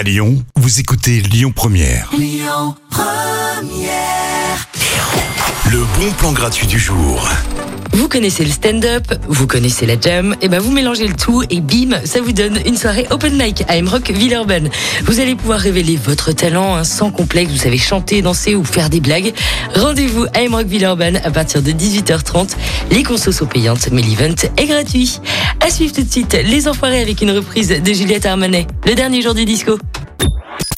À Lyon, vous écoutez Lyon Première. Le bon plan gratuit du jour. Vous connaissez le stand-up, vous connaissez la jam, et ben vous mélangez le tout et bim, ça vous donne une soirée open mic à Rock Villeurbanne. Vous allez pouvoir révéler votre talent hein, sans complexe, vous savez chanter, danser ou faire des blagues. Rendez-vous à Rock Villeurbanne à partir de 18h30. Les consos sont payantes, mais l'event est gratuit. À suivre tout de suite, Les Enfoirés avec une reprise de Juliette Armanet, le dernier jour du disco.